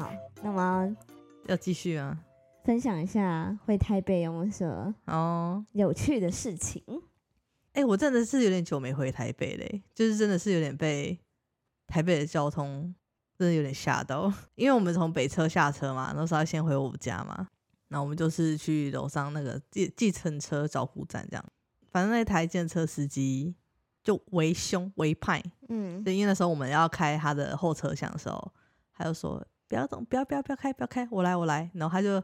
好，那么要继续啊。分享一下回台北有没有什么哦，有趣的事情？哎、我真的是有点久没回台北嘞，就是真的是有点被台北的交通 真的有点吓到，因为我们从北车下车嘛，那时候要先回我们家嘛，然后我们就是去楼上那个计计程车招呼站这样，反正那台计程车司机就为凶为派，嗯，就，因为那时候我们要开他的后车厢的时候，他就说不要动，不要不要不要开，不要开，我来我来。然后他就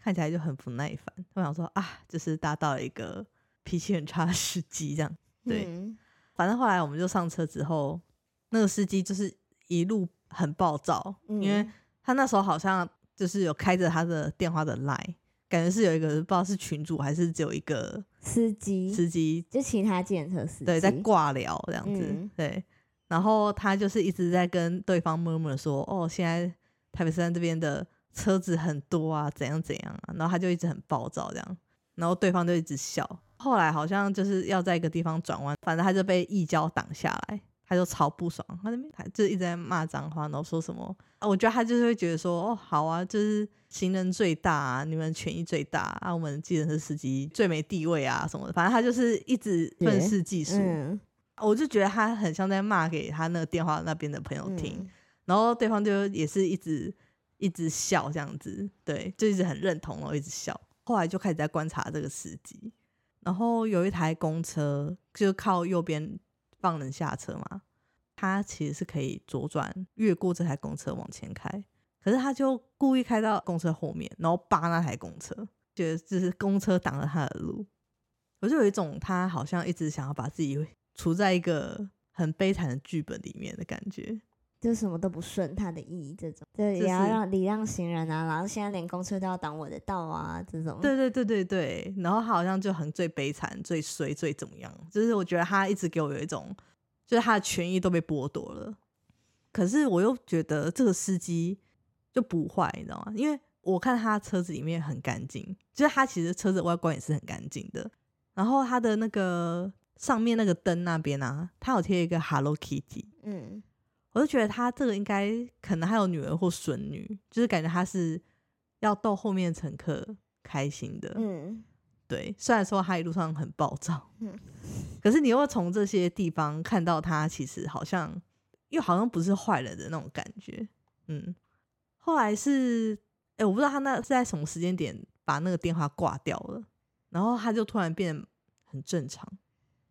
看起来就很不耐烦，我想说啊，就是搭到了一个脾气很差的司机这样。对嗯反正后来我们就上车之后，那个司机就是一路很暴躁，嗯因为他那时候好像就是有开着他的电话的 line，感觉是有一个不知道是群主还是只有一个司机司机就其他检测司机对，在挂聊这样子，嗯对。然后他就是一直在跟对方 murmur 说，哦，现在台北山这边的车子很多啊，怎样怎样啊。然后他就一直很暴躁这样，然后对方就一直笑。后来好像就是要在一个地方转弯，反正他就被一交挡下来，他就超不爽，他那边他就一直在骂脏话，然后说什么啊？我觉得他就是会觉得说，哦，好啊，就是行人最大啊，你们权益最大啊，我们计程车司机最没地位啊什么的，反正他就是一直愤世嫉俗。嗯我就觉得他很像在骂给他那个电话那边的朋友听，嗯然后对方就也是一直一直笑这样子，对，就一直很认同，然后一直笑。后来就开始在观察这个司机，然后有一台公车就靠右边放人下车嘛，他其实是可以左转越过这台公车往前开，可是他就故意开到公车后面，然后扒那台公车，觉得就是公车挡了他的路。我就有一种他好像一直想要把自己 处在一个很悲惨的剧本里面的感觉。就什么都不顺他的意，这种对就是也要让礼让行人啊，然后现在连公车都要挡我的道啊，这种对对对对对，然后他好像就很最悲惨、最衰、最怎么样，就是我觉得他一直给我有一种，就是他的权益都被剥夺了。可是我又觉得这个司机就不坏，你知道吗？因为我看他车子里面很干净，就是他其实车子外观也是很干净的。然后他的那个上面那个灯那边啊，他有贴一个 Hello Kitty，嗯我就觉得他这个应该可能还有女儿或孙女，就是感觉他是要逗后面的乘客开心的。嗯对，虽然说他一路上很暴躁，嗯可是你又会从这些地方看到他其实好像又好像不是坏人的那种感觉。嗯，后来是，哎、我不知道他那是在什么时间点把那个电话挂掉了，然后他就突然变很正常，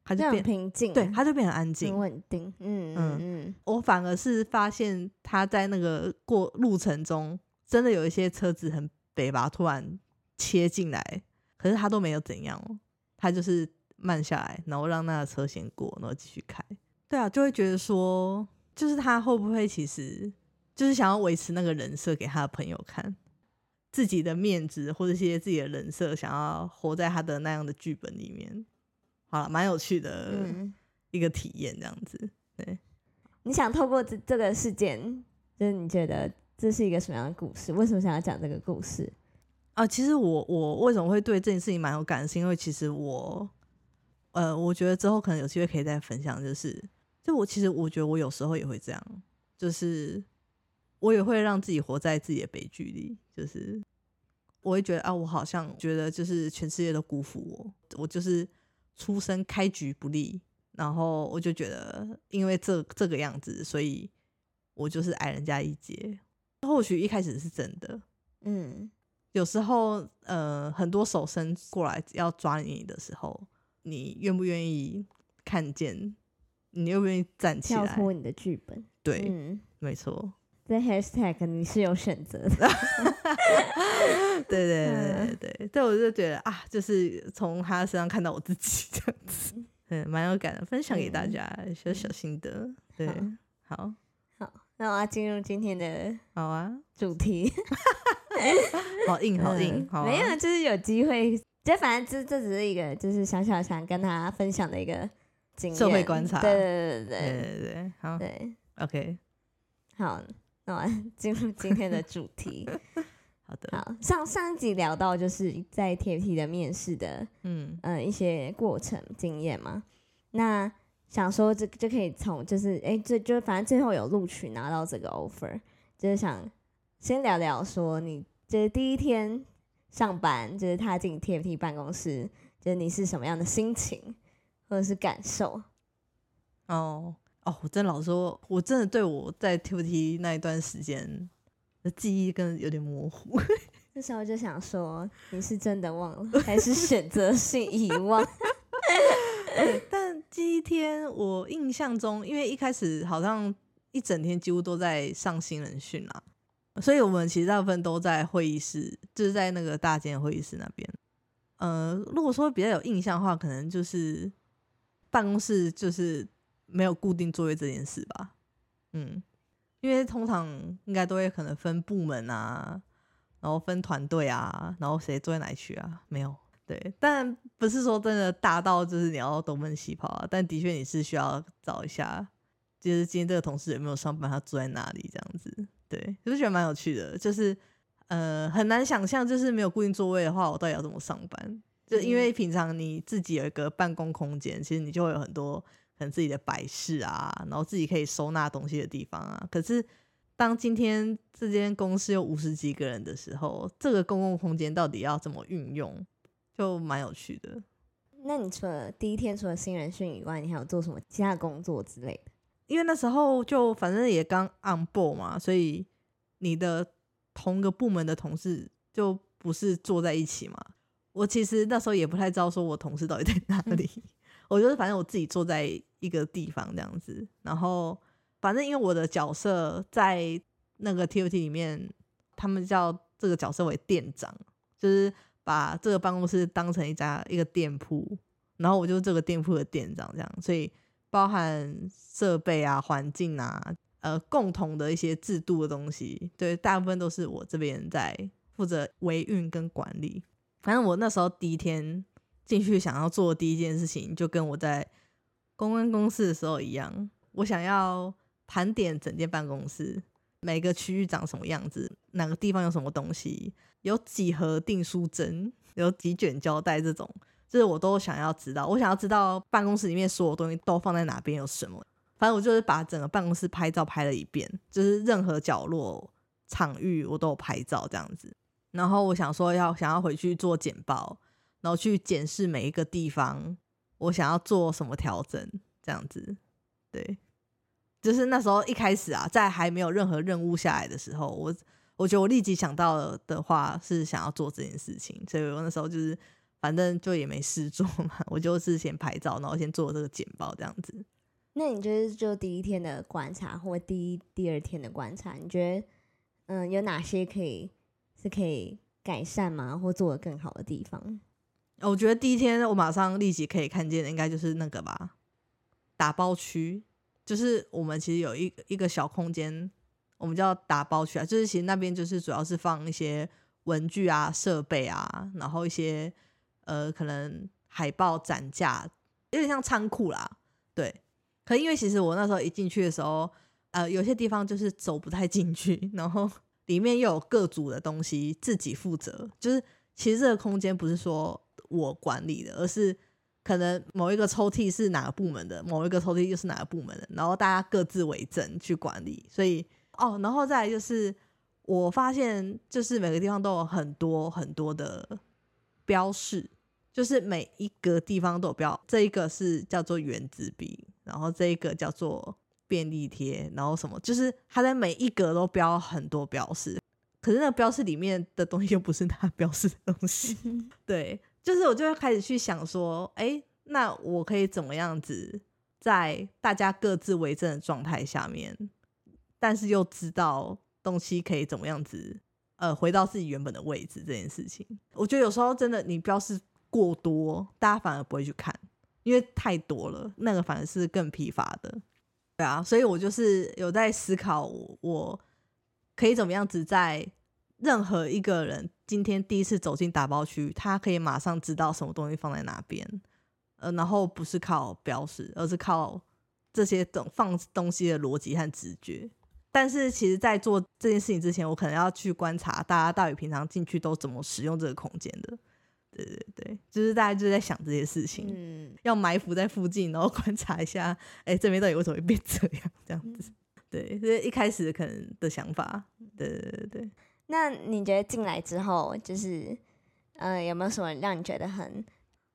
他就变平静啊，对，他就变很安静很。稳定，嗯嗯嗯我反而是发现他在那个过路程中，真的有一些车子很北吧，突然切进来，可是他都没有怎样哦，他就是慢下来，然后让那个车先过，然后继续开。对啊，就会觉得说，就是他会不会其实就是想要维持那个人设给他的朋友看，自己的面子或者一些自己的人设，想要活在他的那样的剧本里面。好了，蛮有趣的嗯，一个体验，这样子。对。你想透过这这个事件，就是你觉得这是一个什么样的故事？为什么想要讲这个故事？啊，其实我我为什么会对这件事情蛮有感的，是因为其实我，呃，我觉得之后可能有机会可以再分享，就是，就我其实我觉得我有时候也会这样，就是我也会让自己活在自己的悲剧里，就是我会觉得啊，我好像觉得就是全世界都辜负我，我就是出生开局不利，然后我就觉得因为这这个样子，所以我就是矮人家一截。或许一开始是真的，嗯有时候，呃，很多手伸过来要抓你的时候，你愿不愿意看见？你愿不愿意站起来？跳脱你的剧本，对，嗯，没错，在 hashtag 你是有选择的，对对对嗯。对对，对，我就觉得啊，就是从他身上看到我自己 这样子，嗯，蛮有感的，分享给大家小小心得。对，好，好，那我要进入今天的好啊，主题，好硬，好硬嗯，好、啊，没有，就是有机会，就反正这这只是一个，就是小小想跟他分享的一个经验，社会观察。对对对对对。对对，好对对，，OK，好，那我 进入今天的主题。好的，好，上上一集聊到就是在 TFT 的面试的嗯呃一些过程经验嘛，那想说这就可以从就是哎这就反正最后有录取拿到这个 offer，就是想先聊聊说你就是第一天上班，就是踏进 TFT 办公室，就是你是什么样的心情或者是感受？哦哦，我真老实说，我真的对我在 TFT 那一段时间的记忆跟有点模糊。那时候就想说，你是真的忘了，还是选择性遗忘？但第一天我印象中，因为一开始好像一整天几乎都在上新人训啦，所以我们其实大部分都在会议室，就是在那个大间会议室那边。呃，如果说比较有印象的话，可能就是办公室就是没有固定座位这件事吧。嗯，因为通常应该都会可能分部门啊，然后分团队啊，然后谁坐在哪区啊？没有。对，但不是说真的大到就是你要东奔西跑啊，但的确你是需要找一下，就是今天这个同事有没有上班，他坐在哪里这样子。对，就是觉得蛮有趣的，就是呃很难想象，就是没有固定座位的话，我到底要怎么上班？就因为平常你自己有一个办公空间，其实你就会有很多可能自己的摆饰啊，然后自己可以收纳东西的地方啊。可是当今天这间公司有五十几个人的时候，这个公共空间到底要怎么运用？就蛮有趣的。那你除了第一天除了新人训以外，你还有做什么其他工作之类的？因为那时候就反正也刚 on board 嘛，所以你的同个部门的同事就不是坐在一起嘛。我其实那时候也不太知道说我同事到底在哪里，我就是反正我自己坐在一个地方这样子。然后反正因为我的角色在那个 TOT 里面，他们叫这个角色为店长，就是。把这个办公室当成一家一个店铺，然后我就是这个店铺的店长这样，所以包含设备啊、环境啊、呃，共同的一些制度的东西，对，大部分都是我这边在负责维运跟管理。反正我那时候第一天进去，想要做的第一件事情，就跟我在公关公司的时候一样，我想要盘点整间办公室，每个区域长什么样子，哪个地方有什么东西。有几盒订书针，有几卷胶带，这种就是我都想要知道。我想要知道办公室里面所有东西都放在哪边，有什么。反正我就是把整个办公室拍照拍了一遍，就是任何角落、场域我都有拍照这样子。然后我想说要想要回去做简报，然后去检视每一个地方，我想要做什么调整这样子。对，就是那时候一开始啊，在还没有任何任务下来的时候，我。我觉得我立即想到的话是想要做这件事情，所以我那时候就是反正就也没事做嘛，我就是先拍照，然后先做这个简报这样子。那你觉得就第一天的观察或第一、第二天的观察，你觉得嗯有哪些可以是可以改善吗，或做的更好的地方？我觉得第一天我马上立即可以看见的，应该就是那个吧，打包区，就是我们其实有一一个小空间。我们叫打包区啊，就是其实那边就是主要是放一些文具啊、设备啊，然后一些呃可能海报展架，有点像仓库啦。对，可因为其实我那时候一进去的时候，呃，有些地方就是走不太进去，然后里面又有各组的东西自己负责，就是其实这个空间不是说我管理的，而是可能某一个抽屉是哪个部门的，某一个抽屉又是哪个部门的，然后大家各自为政去管理，所以。哦，然后再来就是，我发现就是每个地方都有很多很多的标示，就是每一个地方都有标。这一个是叫做圆珠笔，然后这一个叫做便利贴，然后什么，就是它在每一格都标很多标示。可是那个标示里面的东西又不是它标示的东西。对，就是我就会开始去想说，哎，那我可以怎么样子在大家各自为政的状态下面？但是又知道东西可以怎么样子，呃，回到自己原本的位置这件事情，我觉得有时候真的你标示过多，大家反而不会去看，因为太多了，那个反而是更疲乏的。对啊，所以我就是有在思考，我可以怎么样子在任何一个人今天第一次走进打包区，他可以马上知道什么东西放在哪边，呃，然后不是靠标识，而是靠这些等放东西的逻辑和直觉。但是其实，在做这件事情之前，我可能要去观察大家到底平常进去都怎么使用这个空间的。对对对，就是大家就在想这些事情，嗯，要埋伏在附近，然后观察一下，哎，这边到底为什么会变这样？这样子，对，所以一开始可能的想法。对对对对，那你觉得进来之后，就是呃，有没有什么让你觉得很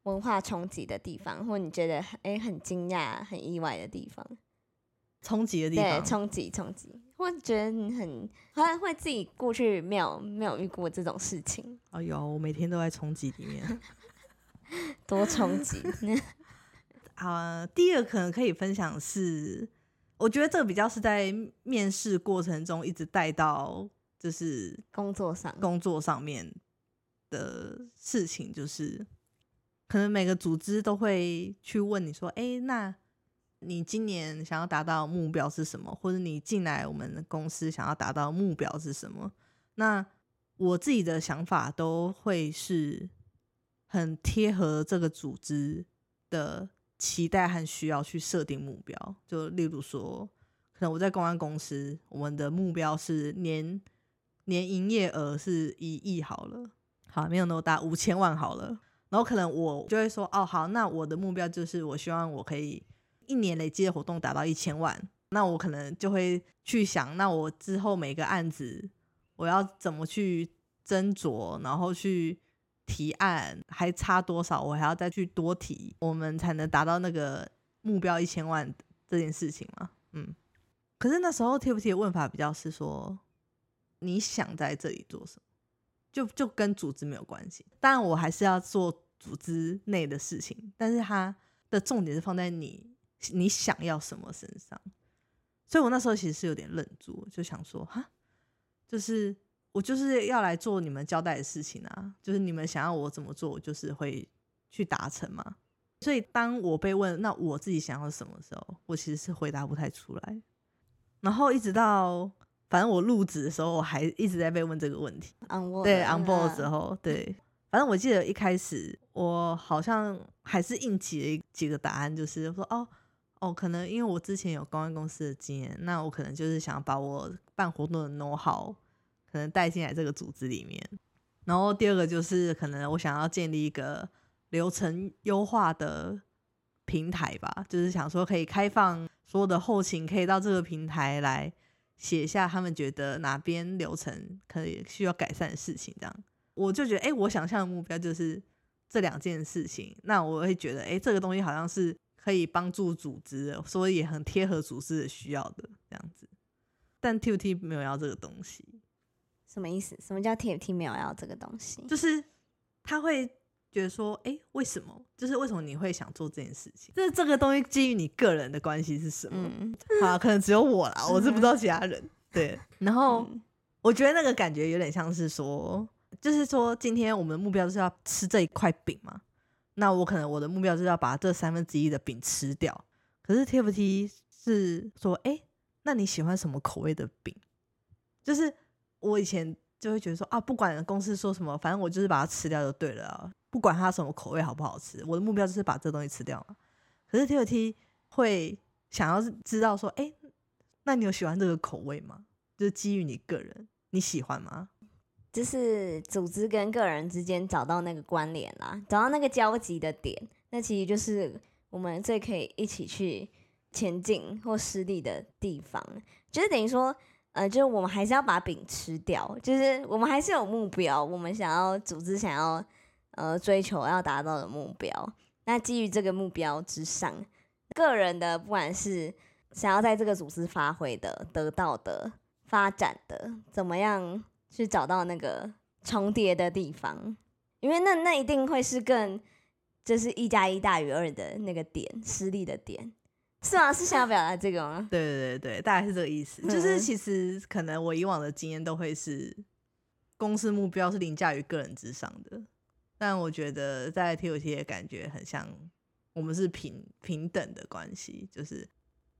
文化冲击的地方，或你觉得很哎很惊讶、很意外的地方？冲击的地方对，方，冲击冲击，或觉得你很好像会自己过去没有没有遇过这种事情，哦有，我每天都在冲击里面。多冲击。啊、第一个可能可以分享是，我觉得这个比较是在面试过程中一直带到就是工作上，工作上面的事情，就是可能每个组织都会去问你说，哎、那你今年想要达到目标是什么？或者你进来我们的公司想要达到目标是什么？那我自己的想法都会是很贴合这个组织的期待和需要去设定目标。就例如说，可能我在公安公司，我们的目标是年年营业额是一亿好了，好没有那么大，五千万好了。然后可能我就会说，哦好，那我的目标就是我希望我可以一年累积的活动达到一千万。那我可能就会去想，那我之后每个案子我要怎么去斟酌，然后去提案，还差多少，我还要再去多提，我们才能达到那个目标一千万这件事情嘛。嗯，可是那时候 TFT 的问法比较是说，你想在这里做什么，就就跟组织没有关系。当然，我还是要做组织内的事情，但是它的重点是放在你你想要什么身上。所以我那时候其实是有点愣住，就想说，哈，就是我就是要来做你们交代的事情啊，就是你们想要我怎么做，我就是会去达成嘛。所以当我被问那我自己想要什么时候，我其实是回答不太出来。然后一直到反正我入职的时候，我还一直在被问这个问题。on board 对嗯 on board 的时候，对，反正我记得一开始我好像还是应急几个答案，就是说哦哦，可能因为我之前有公关公司的经验，那我可能就是想把我办活动的 know how 可能带进来这个组织里面。然后第二个就是可能我想要建立一个流程优化的平台吧，就是想说可以开放所有的后勤可以到这个平台来写下他们觉得哪边流程可以需要改善的事情，这样我就觉得，哎、我想象的目标就是这两件事情，那我会觉得，哎、这个东西好像是可以帮助组织的，所以也很贴合组织的需要的这样子。但 TUT 没有要这个东西，什么意思？什么叫 TFT 没有要这个东西？就是他会觉得说，哎、为什么？就是为什么你会想做这件事情？就是这个东西基于你个人的关系是什么？嗯，好，可能只有我啦，我是不知道其他人。对，然后嗯我觉得那个感觉有点像是说，就是说今天我们目标就是要吃这一块饼嘛，那我可能我的目标就是要把这三分之一的饼吃掉。可是 TFT 是说，哎、那你喜欢什么口味的饼？就是我以前就会觉得说啊，不管公司说什么，反正我就是把它吃掉就对了啊，不管它什么口味好不好吃，我的目标就是把这东西吃掉嘛。可是 TFT 会想要知道说，哎、那你有喜欢这个口味吗？就是基于你个人，你喜欢吗？就是组织跟个人之间找到那个关联啦，找到那个交集的点，那其实就是我们最可以一起去前进或失利的地方。就是等于说，呃，就是我们还是要把饼吃掉，就是我们还是有目标，我们想要组织想要呃追求要达到的目标。那基于这个目标之上，个人的不管是想要在这个组织发挥的、得到的、发展的，怎么样去找到那个重叠的地方？因为那那一定会是更就是一加一大于二的那个点，失利的点，是吗？是想要表达这个吗？对对对对，大概是这个意思。就是嗯其实可能我以往的经验都会是公司目标是凌驾于个人之上的，但我觉得在 TOT 的感觉很像我们是平平等的关系，就是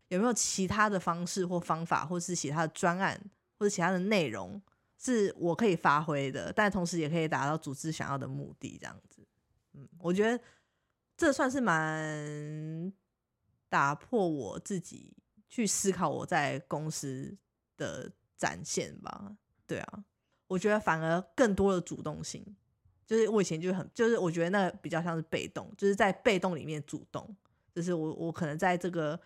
有没有其他的方式或方法，或是其他的专案或者其他的内容是我可以发挥的，但同时也可以达到组织想要的目的，这样子。嗯，我觉得这算是蛮打破我自己去思考我在公司的展现吧。对啊，我觉得反而更多的主动性，就是我以前就很，就是我觉得那比较像是被动，就是在被动里面主动，就是我我可能在这个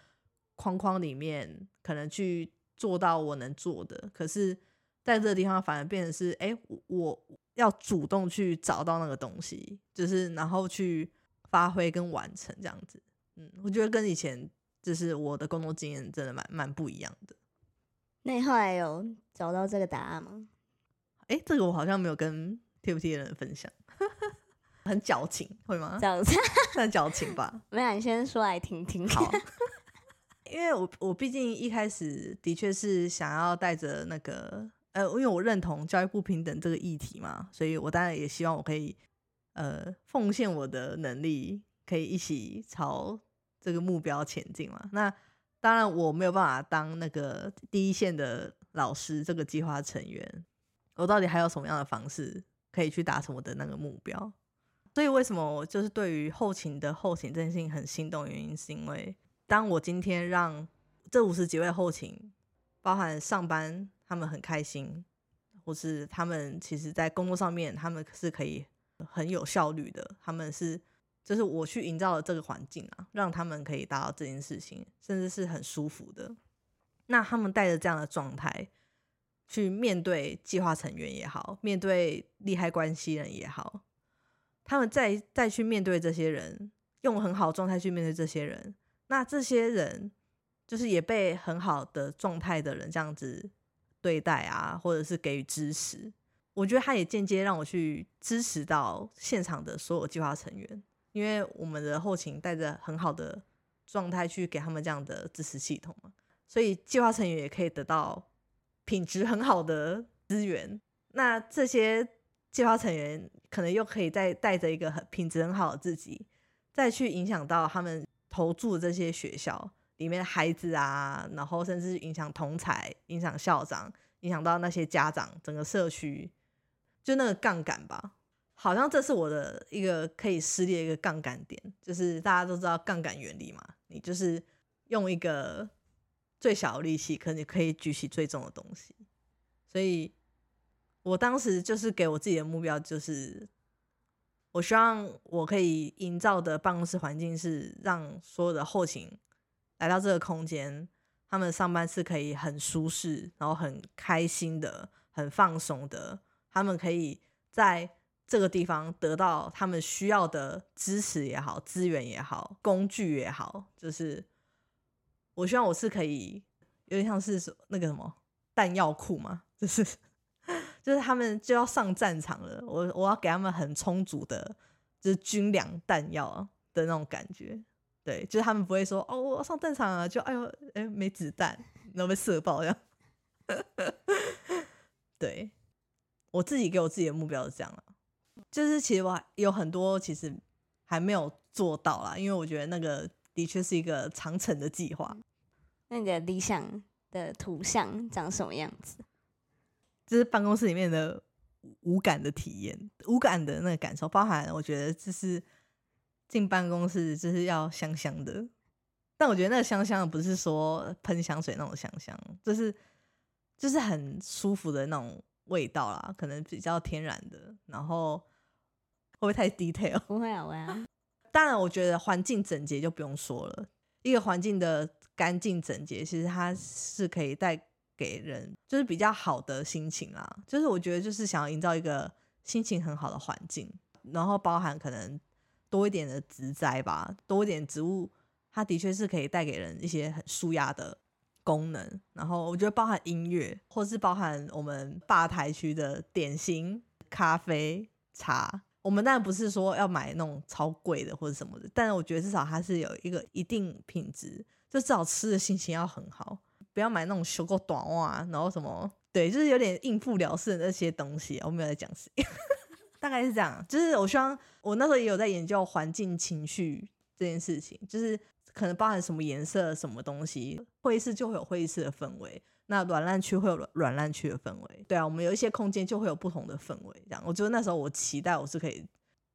框框里面可能去做到我能做的，可是在这个地方反而变成是，哎、我我要主动去找到那个东西，就是然后去发挥跟完成这样子。嗯，我觉得跟以前就是我的工作经验真的蛮蛮不一样的。那你后来有找到这个答案吗？哎、这个我好像没有跟 TFT 的人分享，很矫情，会吗这？样子，算矫情吧。没有，你先说来听听。好，因为我我毕竟一开始的确是想要带着那个呃，因为我认同教育不平等这个议题嘛，所以我当然也希望我可以呃奉献我的能力，可以一起朝这个目标前进嘛。那当然我没有办法当那个第一线的老师，这个计划成员，我到底还有什么样的方式可以去达成我的那个目标？所以为什么我就是对于后勤的后勤这件事情很心动？原因是因为当我今天让这五十几位后勤，包含上班他们很开心，或是他们其实在工作上面他们是可以很有效率的，他们是就是我去营造了这个环境啊，让他们可以达到这件事情，甚至是很舒服的。那他们带着这样的状态去面对计划成员也好，面对利害关系人也好，他们再再去面对这些人，用很好的状态去面对这些人，那这些人就是也被很好的状态的人这样子对待啊，或者是给予支持。我觉得他也间接让我去支持到现场的所有计划成员，因为我们的后勤带着很好的状态去给他们这样的支持系统嘛，所以计划成员也可以得到品质很好的资源。那这些计划成员可能又可以再带着一个很品质很好的自己，再去影响到他们投注这些学校里面的孩子啊，然后甚至影响同才、影响校长、影响到那些家长，整个社区，就那个杠杆吧。好像这是我的一个可以施力的一个杠杆点，就是大家都知道杠杆原理嘛，你就是用一个最小的力气，可你可以举起最重的东西。所以我当时就是给我自己的目标，就是我希望我可以营造的办公室环境是让所有的后勤来到这个空间，他们上班是可以很舒适，然后很开心的、很放松的，他们可以在这个地方得到他们需要的支持也好、资源也好、工具也好，就是我希望我是可以有点像是说那个什么弹药库嘛，就是就是他们就要上战场了，我我要给他们很充足的，就是军粮弹药的那种感觉。对，就是他们不会说哦，我要上战场了，就哎呦哎没子弹，然后被射爆这样。对，我自己给我自己的目标是这样了，就是其实我有很多其实还没有做到啦，因为我觉得那个的确是一个长程的计划。那你的理想的图像长什么样子？就是办公室里面的无感的体验，无感的那个感受，包含我觉得就是进办公室就是要香香的，但我觉得那个香香不是说喷香水那种香香，就是就是很舒服的那种味道啦，可能比较天然的，然后会不会太 detail？不会啊，不会啊。当然，我觉得环境整洁就不用说了，一个环境的干净整洁，其实它是可以带给人就是比较好的心情啦。就是我觉得就是想要营造一个心情很好的环境，然后包含可能多一点的植栽吧，多一点植物，它的确是可以带给人一些很舒压的功能。然后我觉得包含音乐，或是包含我们吧台区的点心、咖啡、茶。我们当然不是说要买那种超贵的或者什么的，但是我觉得至少它是有一个一定品质，就至少吃的心情要很好，不要买那种修够短袜，然后什么对，就是有点应付了事的那些东西。我没有在讲谁，大概是这样。就是我希望我那时候也有在研究环境情绪这件事情，就是可能包含什么颜色、什么东西，会议室就会有会议室的氛围。那软烂区会有软软烂区的氛围，对啊，我们有一些空间就会有不同的氛围，这样。我觉得那时候我期待我是可以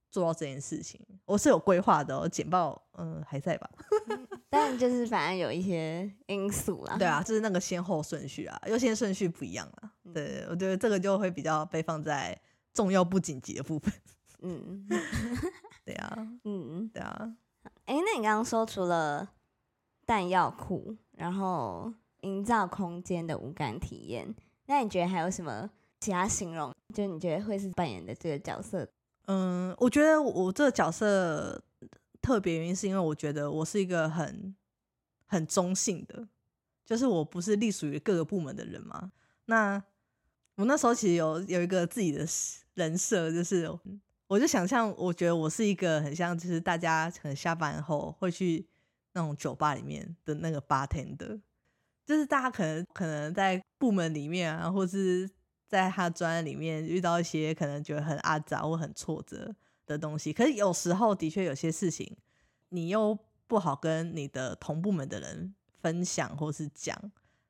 做到这件事情，我是有规划的、哦。简报，嗯，还在吧？但就是反正有一些因素啦。对啊，就是那个先后顺序啊，优先顺序不一样了。对，我觉得这个就会比较被放在重要不紧急的部分。嗯 对啊，嗯，对啊，哎、那你刚刚说除了弹药库，然后营造空间的无感体验，那你觉得还有什么其他形容？就你觉得会是扮演的这个角色？嗯，我觉得我这个角色特别原因是因为我觉得我是一个很很中性的，就是我不是隶属于各个部门的人嘛。那我那时候其实有有一个自己的人设，就是我就想象，我觉得我是一个很像，就是大家可能下班后会去那种酒吧里面的那个 bartender，就是大家可能可能在部门里面啊，或是。在他专里面遇到一些可能觉得很阿杂或很挫折的东西，可是有时候的确有些事情，你又不好跟你的同部门的人分享或是讲，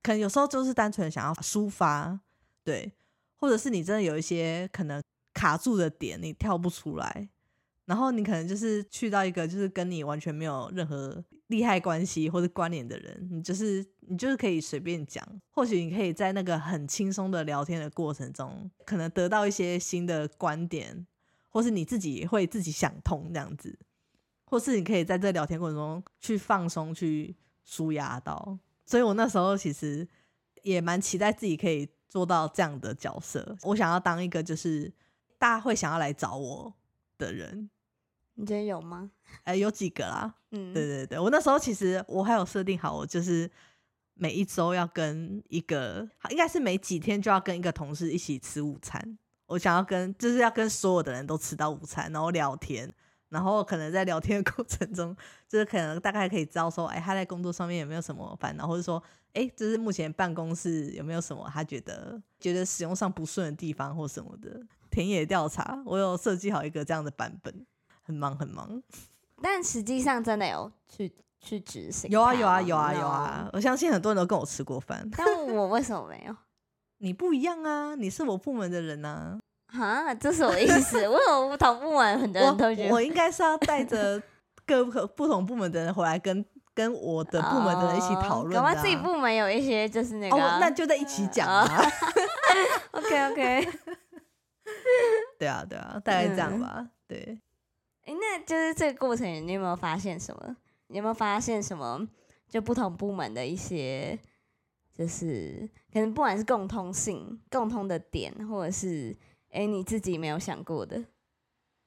可能有时候就是单纯想要抒发，对，或者是你真的有一些可能卡住的点，你跳不出来。然后你可能就是去到一个就是跟你完全没有任何利害关系或者关联的人，你就是你就是可以随便讲，或许你可以在那个很轻松的聊天的过程中，可能得到一些新的观点，或是你自己会自己想通这样子，或是你可以在这聊天过程中去放松、去舒压到。所以我那时候其实也蛮期待自己可以做到这样的角色，我想要当一个就是大家会想要来找我。的人，你觉得有吗？哎，有几个啦。嗯，对对对，我那时候其实我还有设定好，我就是每一周要跟一个，应该是每几天就要跟一个同事一起吃午餐。我想要跟，就是要跟所有的人都吃到午餐，然后聊天，然后可能在聊天的过程中，就是可能大概可以知道说，哎，他在工作上面有没有什么烦恼，或者说，哎，就是目前办公室有没有什么他觉得觉得使用上不顺的地方或什么的。田野调查，我有设计好一个这样的版本，很忙很忙，但实际上真的有去去执行。有啊有啊有啊有啊！我相信很多人都跟我吃过饭，但我为什么没有？你不一样啊，你是我部门的人呐。啊，这是我的意思。为什么不同部门很多人都觉得我应该是要带着 各不同部门的人回来，跟跟我的部门的人一起讨论。搞不自己部门有一些就是那个，那就在一起讲啊。OK OK。对啊，对啊，大概这样吧。对，哎，那就是这个过程，你有没有发现什么？你有没有发现什么？就不同部门的一些，就是可能不管是共通性、共通的点，或者是哎你自己没有想过的。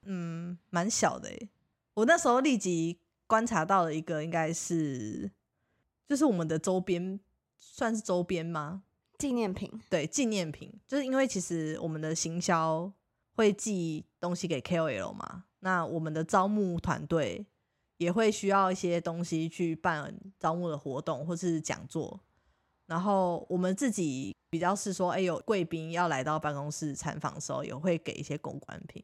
嗯，蛮小的哎。我那时候立即观察到了一个，应该是就是我们的周边，算是周边吗？纪念品，对纪念品，就是因为其实我们的行销会寄东西给 KOL 嘛，那我们的招募团队也会需要一些东西去办招募的活动或是讲座，然后我们自己比较是说，哎，有贵宾要来到办公室参访的时候，也会给一些公关品。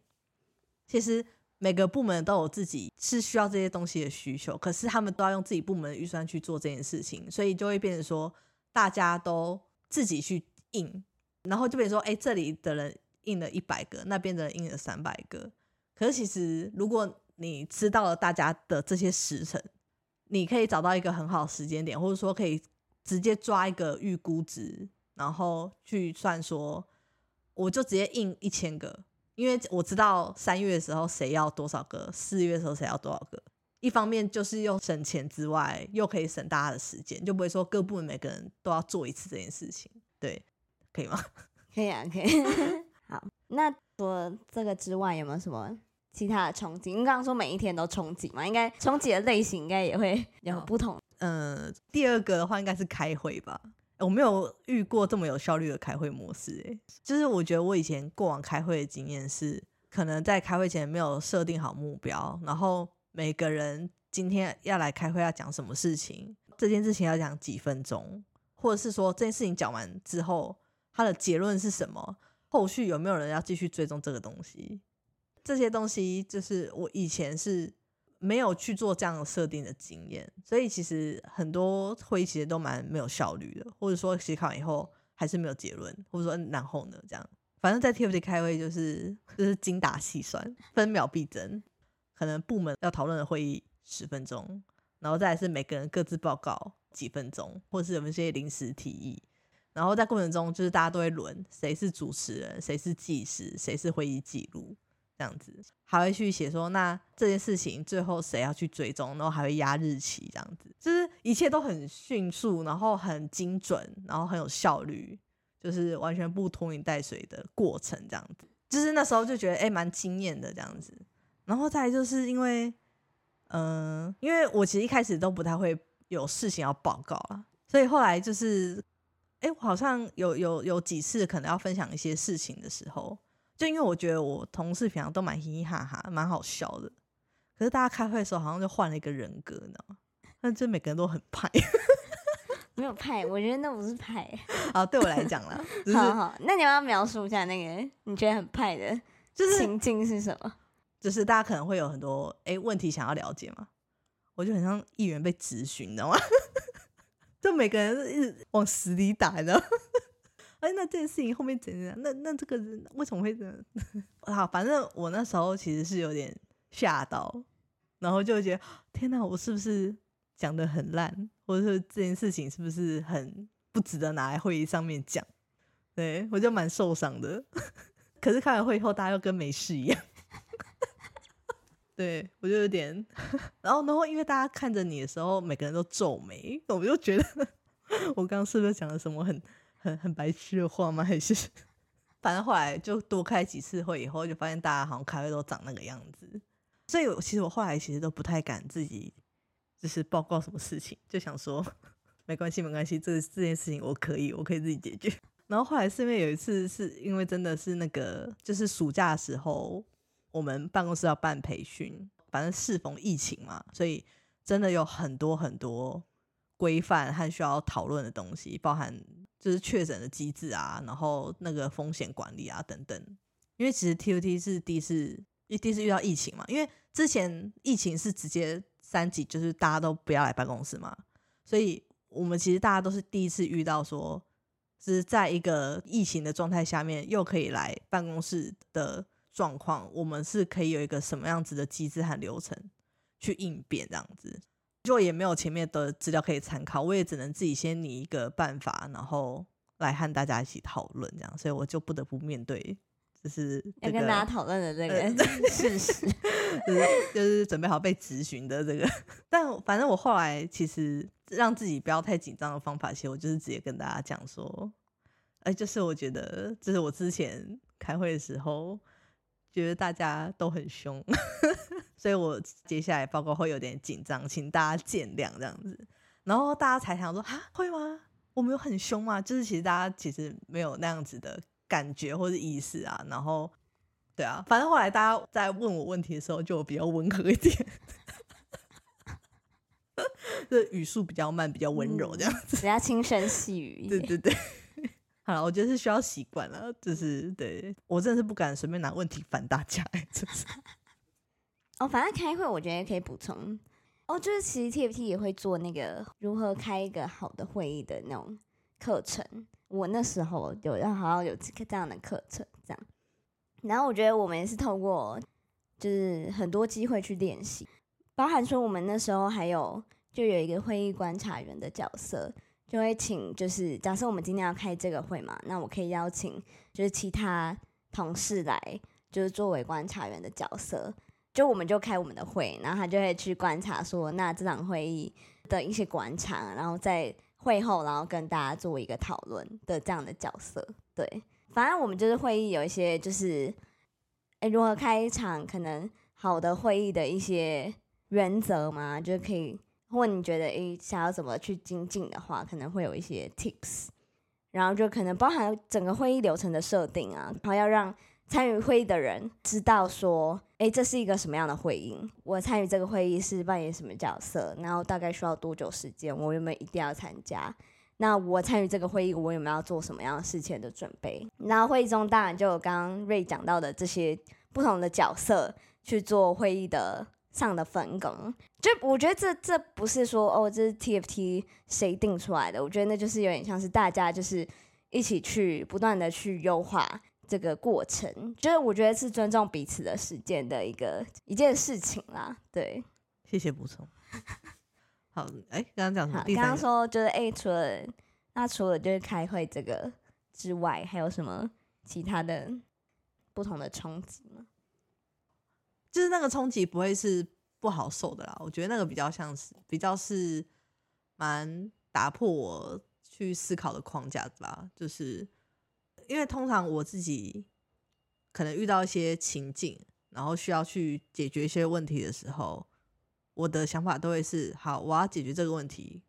其实每个部门都有自己是需要这些东西的需求，可是他们都要用自己部门的预算去做这件事情，所以就会变成说大家都。自己去印，然后就变成说，哎，这里的人印了一百个，那边的人印了三百个。可是其实，如果你知道了大家的这些时辰，你可以找到一个很好的时间点，或者说可以直接抓一个预估值，然后去算说，我就直接印一千个，因为我知道三月的时候谁要多少个，四月的时候谁要多少个。一方面就是又省钱之外，又可以省大家的时间，就不会说各部门每个人都要做一次这件事情。对，可以吗？可以啊，可以。好，那除了这个之外，有没有什么其他的憧憬？你刚刚说每一天都憧憬嘛，应该憧憬的类型应该也会有不同。嗯，第二个的话应该是开会吧。我没有遇过这么有效率的开会模式，哎，就是我觉得我以前过往开会的经验是，可能在开会前没有设定好目标，然后。每个人今天要来开会要讲什么事情？这件事情要讲几分钟，或者是说这件事情讲完之后，它的结论是什么？后续有没有人要继续追踪这个东西？这些东西就是我以前是没有去做这样设定的经验，所以其实很多会议其实都蛮没有效率的，或者说写考以后还是没有结论，或者说然后呢这样，反正在 TFT 开会就是就是精打细算，分秒必争。可能部门要讨论的会议十分钟，然后再是每个人各自报告几分钟，或者是有一些临时提议，然后在过程中就是大家都会轮谁是主持人，谁是计时，谁是会议记录这样子，还会去写说那这件事情最后谁要去追踪，然后还会压日期这样子，就是一切都很迅速，然后很精准，然后很有效率，就是完全不拖泥带水的过程，这样子。就是那时候就觉得哎，蛮惊艳的这样子。然后再就是因为，嗯，因为我其实一开始都不太会有事情要报告啊，所以后来就是，哎，我好像有有有几次可能要分享一些事情的时候，就因为我觉得我同事平常都蛮嘻嘻哈哈，蛮好笑的。可是大家开会的时候好像就换了一个人格呢，那这每个人都很派。没有派，我觉得那不是派。好，对我来讲了。好好，那你要不要描述一下那个你觉得很派的，就是情境是什么？就是大家可能会有很多哎问题想要了解嘛，我就很像议员被质询，你知道吗？就每个人一直往死里打，你知道？哎，那这件事情后面怎样？那那这个人为什么会这样？好，反正我那时候其实是有点吓到，然后就觉得天哪，我是不是讲的很烂，或者说这件事情是不是很不值得拿来会议上面讲？对我就蛮受伤的。可是开完会以后，大家又跟没事一样。对我就有点，然后然后因为大家看着你的时候，每个人都皱眉，我就觉得我刚刚是不是讲了什么很很很白痴的话吗？还是 反正后来就多开几次会以后，就发现大家好像开会都长那个样子，所以其实我后来其实都不太敢自己就是报告什么事情，就想说没关系没关系，这这件事情我可以我可以自己解决。然后后来是因为有一次是因为真的是那个就是暑假的时候。我们办公室要办培训，反正适逢疫情嘛，所以真的有很多很多规范和需要讨论的东西，包含就是确诊的机制啊，然后那个风险管理啊等等。因为其实 T O T 是第一次，第一次遇到疫情嘛，因为之前疫情是直接三级，就是大家都不要来办公室嘛，所以我们其实大家都是第一次遇到说，是在一个疫情的状态下面又可以来办公室的。状况，我们是可以有一个什么样子的机制和流程去应变，这样子就也没有前面的资料可以参考，我也只能自己先拟一个办法，然后来和大家一起讨论，这样，所以我就不得不面对，就是要跟大家讨论的这个 事实，就是就是准备好被质询的这个。但反正我后来其实让自己不要太紧张的方法，其实我就是直接跟大家讲说，哎，就是我觉得，就是我之前开会的时候。觉得大家都很凶，所以我接下来报告会有点紧张，请大家见谅这样子。然后大家才想说啊，会吗？我们有很凶吗？就是其实大家其实没有那样子的感觉或者意思啊。然后对啊，反正后来大家在问我问题的时候，就比较温和一点，就语速比较慢，比较温柔这样子，比较轻声细语。对对对。好了，我觉得是需要习惯了，就是对我真的是不敢随便拿问题烦大家，真是。哦，反正开会我觉得可以补充哦，就是其实 TFT 也会做那个如何开一个好的会议的那种课程。我那时候有要好像有这样的课程，这样。然后我觉得我们也是透过就是很多机会去练习，包含说我们那时候还有就有一个会议观察员的角色。就会请，就是假设我们今天要开这个会嘛，那我可以邀请就是其他同事来，就是作为观察员的角色，就我们就开我们的会，然后他就会去观察说，那这场会议的一些观察，然后在会后，然后跟大家做一个讨论的这样的角色。对，反正我们就是会议有一些就是，哎，如何开一场可能好的会议的一些原则嘛，就是可以。或你觉得诶，想要怎么去精进的话，可能会有一些 tips，然后就可能包含整个会议流程的设定啊，然后要让参与会议的人知道说，诶，这是一个什么样的会议，我参与这个会议是扮演什么角色，然后大概需要多久时间，我有没有一定要参加？那我参与这个会议，我有没有要做什么样的事前的准备？然后会议中当然就有刚刚瑞讲到的这些不同的角色去做会议的。上的分工，就我觉得这这不是说哦，这是 TFT 谁定出来的？我觉得那就是有点像是大家就是一起去不断的去优化这个过程，就是我觉得是尊重彼此的时间的一个一件事情啦。对，谢谢补充。好，哎，刚刚讲什么？刚刚说就是哎，除了那除了就是开会这个之外，还有什么其他的不同的冲击吗？就是那个冲击不会是不好受的啦，我觉得那个比较像是比较是蛮打破我去思考的框架吧。就是因为通常我自己可能遇到一些情境，然后需要去解决一些问题的时候，我的想法都会是：好，我要解决这个问题，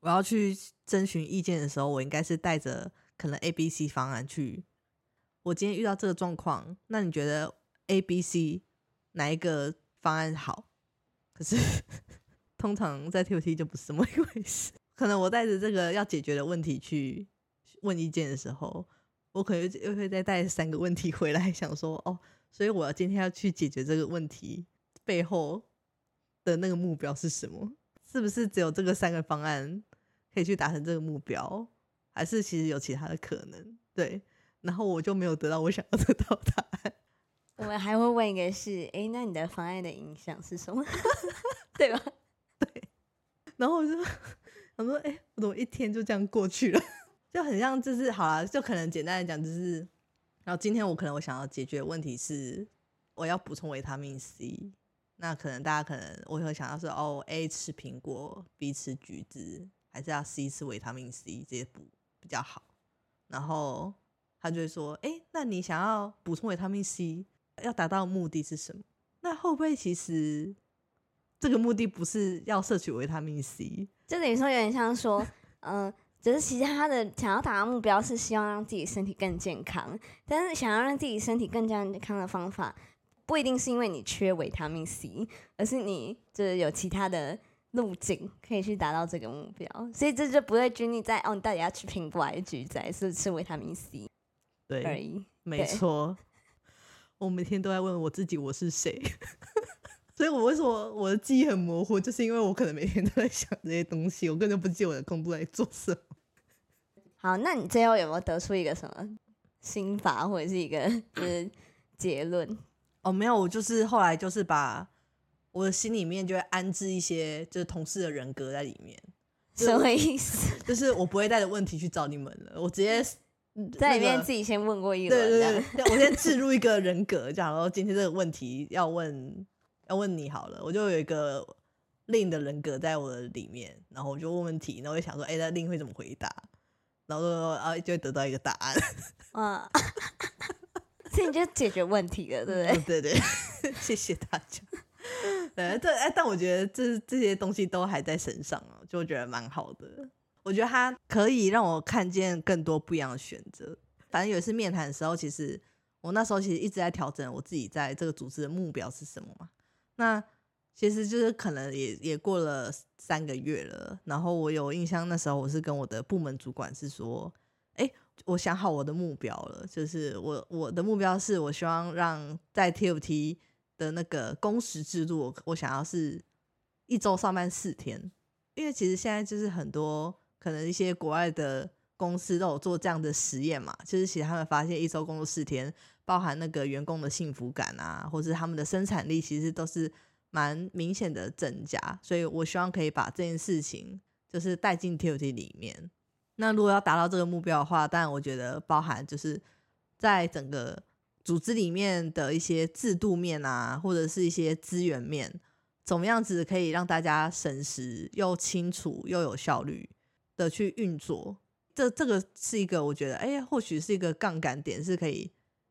我要去征询意见的时候，我应该是带着可能 A、B、C 方案去。我今天遇到这个状况，那你觉得 A、B、C 哪一个方案好？可是 通常在 TOT 就不是这么一回事。可能我带着这个要解决的问题去问意见的时候，我可能又会再带三个问题回来，想说哦，所以我要今天要去解决这个问题背后的那个目标是什么？是不是只有这个三个方案可以去达成这个目标，还是其实有其他的可能？对，然后我就没有得到我想要得到答案。我们还会问一个是，哎，那你的方案的影响是什么？对吧？对，然后我就。想说：“哎，我怎么一天就这样过去了？就很像，就是好了，就可能简单的讲，就是然后今天我可能我想要解决的问题是我要补充维他命 C，那可能大家可能我会想到说，哦，A 吃苹果，B 吃橘子，还是要 C 吃维他命 C 这些补比较好。然后他就会说，哎，那你想要补充维他命 C，要达到目的是什么？那会不会其实这个目的不是要摄取维他命 C？” 就等于说有点像说，嗯，只是其实他的想要达到目标是希望让自己身体更健康，但是想要让自己身体更健康的方法，不一定是因为你缺维他命 C，而是你就是有其他的路径可以去达到这个目标，所以这就不会拘泥在哦，你到底要吃苹果还是橘子，是吃维他命 C 对而已。没错，我每天都在问我自己我是谁。所以，我为什么我的记忆很模糊？就是因为我可能每天都在想这些东西，我根本就不记得我的工作在做什么。好，那你最后有没有得出一个什么心法，或者是一个 就是结论？哦，没有，我就是后来就是把我的心里面就会安置一些就是同事的人格在里面。什么意思？就是我不会带着问题去找你们了，我直接在里面自己先问过一轮，对对对，我先置入一个人格，假如今天这个问题要问。要问你好了，我就有一个另的人格在我的里面，然后我就问问题，然后我就想说，哎，那另会怎么回答？然后说啊，就会得到一个答案。啊，所以你就解决问题了，对不对？对对，谢谢大家。对 对，哎，但我觉得这这些东西都还在身上啊，就觉得蛮好的。我觉得它可以让我看见更多不一样的选择。反正有一次面谈的时候，其实我那时候其实一直在调整我自己在这个组织的目标是什么嘛。那其实就是可能也也过了三个月了，然后我有印象那时候我是跟我的部门主管是说，哎，我想好我的目标了，就是我我的目标是我希望让在 TFT 的那个工时制度，我想要是一周上班四天，因为其实现在就是很多可能一些国外的公司都有做这样的实验嘛，就是其实他们发现一周工作四天。包含那个员工的幸福感啊，或是他们的生产力，其实都是蛮明显的增加。所以我希望可以把这件事情就是带进 T O T 里面。那如果要达到这个目标的话，当然我觉得包含就是在整个组织里面的一些制度面啊，或者是一些资源面，怎么样子可以让大家省时又清楚又有效率的去运作。这这个是一个我觉得，哎，或许是一个杠杆点，是可以。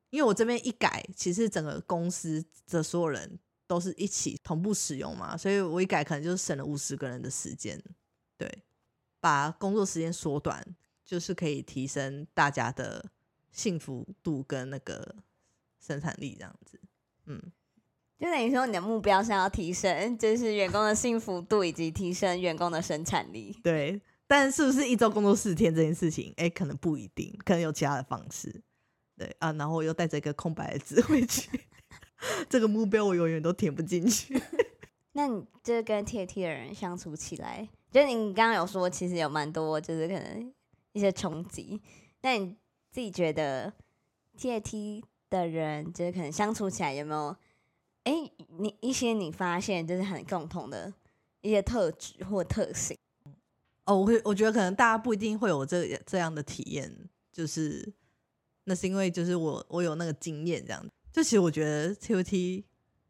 因为我这边一改，其实整个公司的所有人都是一起同步使用嘛，所以我一改可能就是省了五十个人的时间，对，把工作时间缩短，就是可以提升大家的幸福度跟那个生产力这样子，嗯，就等于说你的目标是要提升，就是员工的幸福度以及提升员工的生产力，对，但是不是一周工作四天这件事情，哎，可能不一定，可能有其他的方式。对啊，然后我又带着一个空白的纸回去，这个目标我永远都填不进去。那你就是跟 T T 的人相处起来，就你刚刚有说，其实有蛮多就是可能一些冲击。那你自己觉得 T T 的人，就是可能相处起来有没有？哎，你一些你发现就是很共同的一些特质或特性？哦，我会我觉得可能大家不一定会有这这样的体验，就是。那是因为就是我我有那个经验这样就其实我觉得 TUT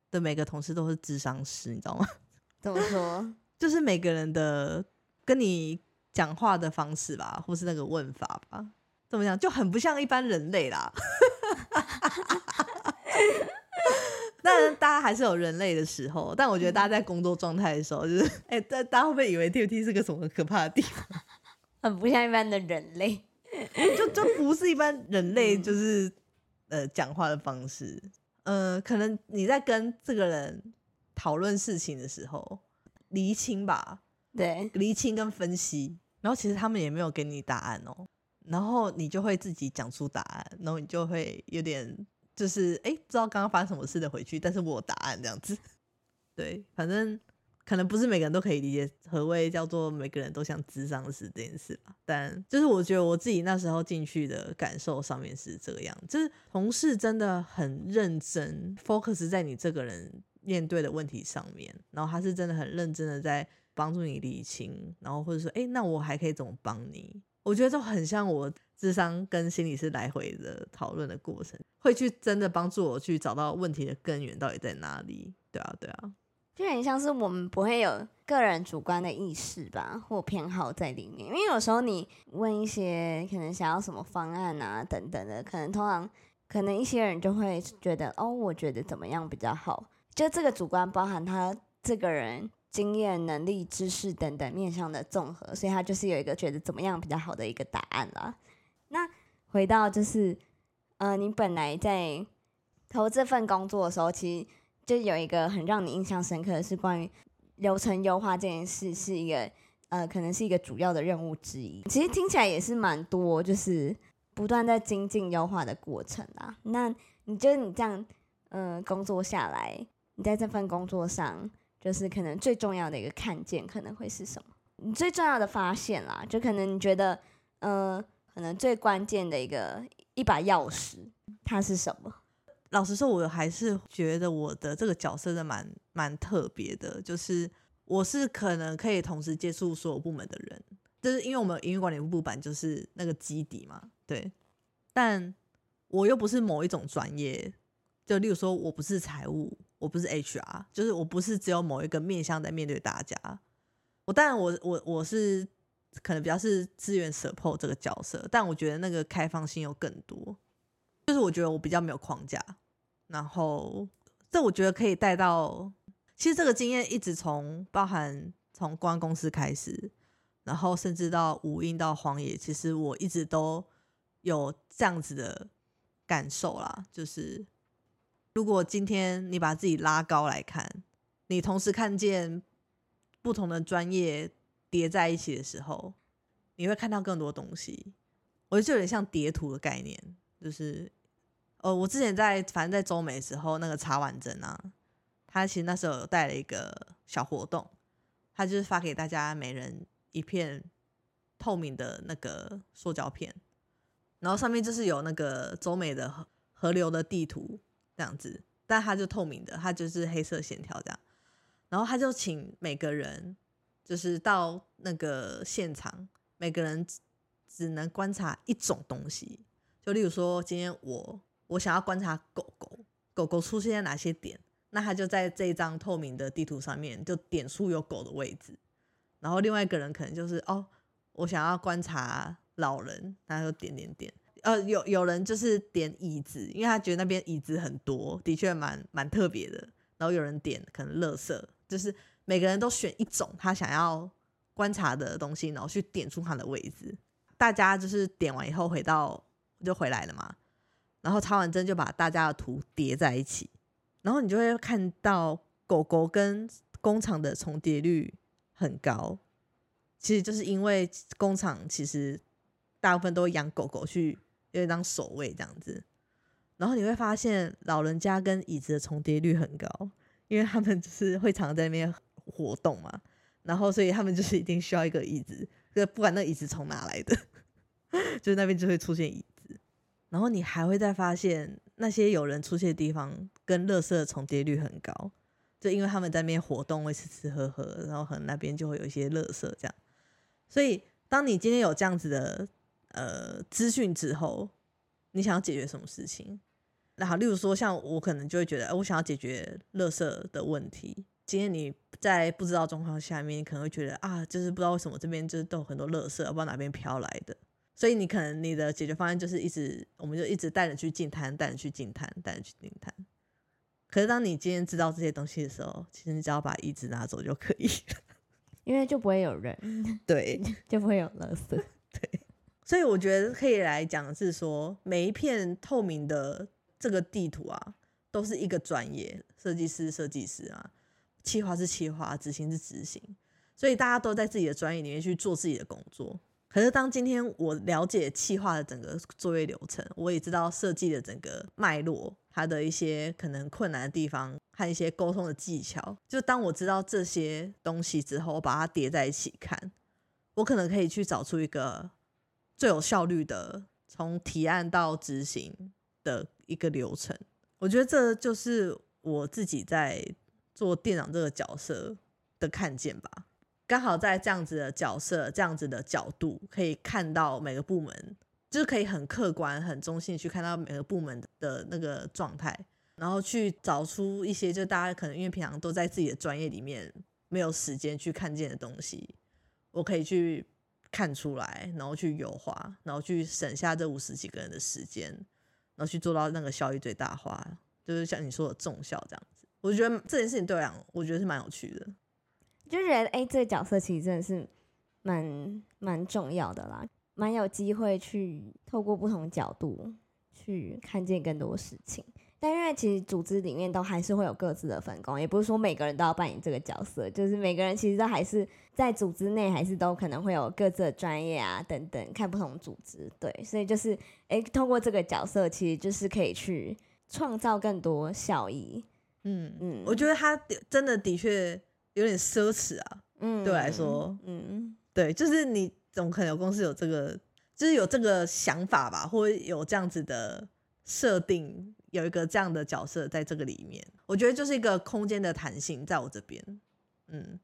的每个同事都是智商师，你知道吗？怎么说？就是每个人的跟你讲话的方式吧，或是那个问法吧，怎么讲，就很不像一般人类啦。当然，大家还是有人类的时候，但我觉得大家在工作状态的时候，就是哎，大大家会不会以为 TUT 是个什么可怕的地方？很不像一般的人类，就就不是一般人类，就是呃讲话的方式。呃，可能你在跟这个人讨论事情的时候，厘清吧，对，厘清跟分析，然后其实他们也没有给你答案哦，然后你就会自己讲出答案，然后你就会有点。就是哎，不知道刚刚发生什么事的回去，但是我有答案这样子。对，反正可能不是每个人都可以理解何谓叫做每个人都像智商师这件事吧。但就是我觉得我自己那时候进去的感受上面是这样，就是同事真的很认真，focus 在你这个人面对的问题上面，然后他是真的很认真的在帮助你理清，然后或者说哎，那我还可以怎么帮你？我觉得就很像我智商跟心理师来回的讨论的过程，会去真的帮助我去找到问题的根源到底在哪里。对啊，对啊，就很像是我们不会有个人主观的意识吧，或偏好在里面。因为有时候你问一些可能想要什么方案啊等等的，可能通常可能一些人就会觉得哦，我觉得怎么样比较好。就这个主观包含他这个人。经验、能力、知识等等面向的综合，所以他就是有一个觉得怎么样比较好的一个答案啦。那回到就是，呃，你本来在投这份工作的时候，其实就有一个很让你印象深刻的是关于流程优化这件事，是一个呃，可能是一个主要的任务之一。其实听起来也是蛮多，就是不断在精进优化的过程啊。那你觉得你这样，呃，工作下来，你在这份工作上？就是可能最重要的一个看见可能会是什么？你最重要的发现啦，就可能你觉得，呃，可能最关键的一个一把钥匙，它是什么？老实说，我还是觉得我的这个角色的蛮蛮特别的，就是我是可能可以同时接触所有部门的人，就是因为我们营运管理部版就是那个基底嘛，对。但我又不是某一种专业，就例如说我不是财务。我不是 HR，就是我不是只有某一个面向在面对大家。我当然，我我我是可能比较是资源 support 这个角色，但我觉得那个开放性又更多。就是我觉得我比较没有框架，然后这我觉得可以带到，其实这个经验一直从包含从公安公司开始，然后甚至到无印到荒野，其实我一直都有这样子的感受啦，就是。如果今天你把自己拉高来看，你同时看见不同的专业叠在一起的时候，你会看到更多东西。我觉得就有点像叠图的概念，就是，呃，我之前在反正在中美的时候，那个查完针啊，他其实那时候有带了一个小活动，他就是发给大家每人一片透明的那个塑胶片，然后上面就是有那个中美的河河流的地图。这样子，但它就透明的，它就是黑色线条这样。然后他就请每个人，就是到那个现场，每个人只能观察一种东西。就例如说，今天我我想要观察狗狗，狗狗出现在哪些点，那他就在这张透明的地图上面就点出有狗的位置。然后另外一个人可能就是哦，我想要观察老人，他就点点点。呃，有有人就是点椅子，因为他觉得那边椅子很多，的确蛮蛮特别的。然后有人点可能乐色，就是每个人都选一种他想要观察的东西，然后去点出它的位置。大家就是点完以后回到就回来了嘛。然后插完针就把大家的图叠在一起，然后你就会看到狗狗跟工厂的重叠率很高。其实就是因为工厂其实大部分都养狗狗去。有一张守卫这样子，然后你会发现老人家跟椅子的重叠率很高，因为他们就是会常在那边活动嘛，然后所以他们就是一定需要一个椅子，就不管那椅子从哪来的，就是那边就会出现椅子。然后你还会再发现那些有人出现的地方跟乐色的重叠率很高，就因为他们在那边活动会吃吃喝喝，然后可能那边就会有一些乐色这样。所以当你今天有这样子的。呃，资讯之后，你想要解决什么事情？那好，例如说，像我可能就会觉得，我想要解决垃圾的问题。今天你在不知道状况下面，你可能会觉得啊，就是不知道为什么这边就是都有很多垃圾，不知道哪边飘来的。所以你可能你的解决方案就是一直，我们就一直带着去进摊，带着去进摊，带着去进摊。可是当你今天知道这些东西的时候，其实你只要把椅子拿走就可以了。因为就不会有人，对，就不会有垃圾。对所以我觉得可以来讲是说，每一片透明的这个地图啊，都是一个专业设计师、设计师啊，企划是企划，执行是执行，所以大家都在自己的专业里面去做自己的工作。可是当今天我了解企划的整个作业流程，我也知道设计的整个脉络，它的一些可能困难的地方和一些沟通的技巧。就当我知道这些东西之后，我把它叠在一起看，我可能可以去找出一个。最有效率的从提案到执行的一个流程，我觉得这就是我自己在做店长这个角色的看见吧。刚好在这样子的角色、这样子的角度，可以看到每个部门，就是可以很客观、很中性去看到每个部门的那个状态，然后去找出一些就大家可能因为平常都在自己的专业里面没有时间去看见的东西，我可以去。看出来，然后去优化，然后去省下这五十几个人的时间，然后去做到那个效益最大化，就是像你说的重效这样子。我觉得这件事情对我来讲，我觉得是蛮有趣的。就觉得哎，这个角色其实真的是蛮蛮重要的啦，蛮有机会去透过不同角度去看见更多事情。但因为其实组织里面都还是会有各自的分工，也不是说每个人都要扮演这个角色，就是每个人其实都还是在组织内，还是都可能会有各自的专业啊等等，看不同组织，对，所以就是哎，通过这个角色，其实就是可以去创造更多效益。嗯嗯，我觉得他真的的确有点奢侈啊，嗯，对我来说，嗯，对，就是你总可能有公司有这个，就是有这个想法吧，或者有这样子的设定。有一个这样的角色在这个里面，我觉得就是一个空间的弹性，在我这边，嗯，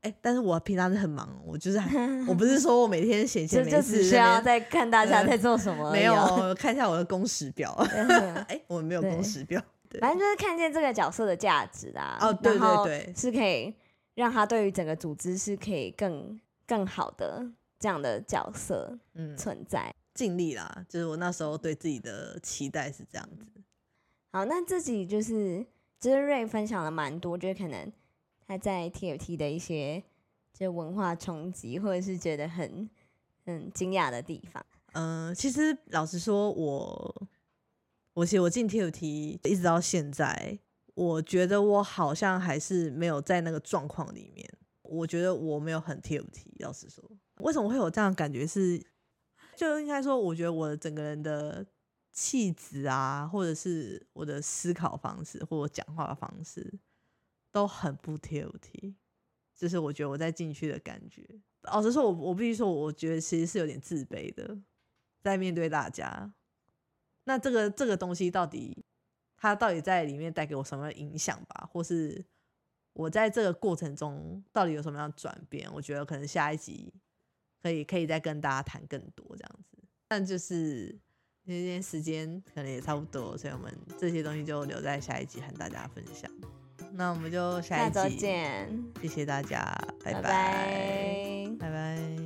哎，但是我平常是很忙，我就是 我不是说我每天闲闲没事，就只需要在看大家在做什么，没有看一下我的工时表，哎，我们没有工时表，反正就是看见这个角色的价值啊，哦，对对对，是可以让他对于整个组织是可以更更好的这样的角色嗯存在，尽力啦，就是我那时候对自己的期待是这样子。好，那自己就是就是瑞分享了蛮多，就是可能他在 TFT 的一些就文化冲击，或者是觉得很很惊讶的地方。嗯，其实老实说，我我其实我进 TFT 一直到现在，我觉得我好像还是没有在那个状况里面。我觉得我没有很 TFT。老实说，为什么会有这样感觉？是就应该说，我觉得我整个人的。气质啊，或者是我的思考方式，或者讲话的方式，都很不 TOT，就是我觉得我在进去的感觉。老实说，我我必须说，我觉得其实是有点自卑的，在面对大家。那这个这个东西到底，它到底在里面带给我什么影响吧？或是我在这个过程中到底有什么样的转变？我觉得可能下一集可以可以再跟大家谈更多这样子。但就是。今天时间可能也差不多，所以我们这些东西就留在下一集和大家分享。那我们就下一集见，谢谢大家，拜拜，拜拜。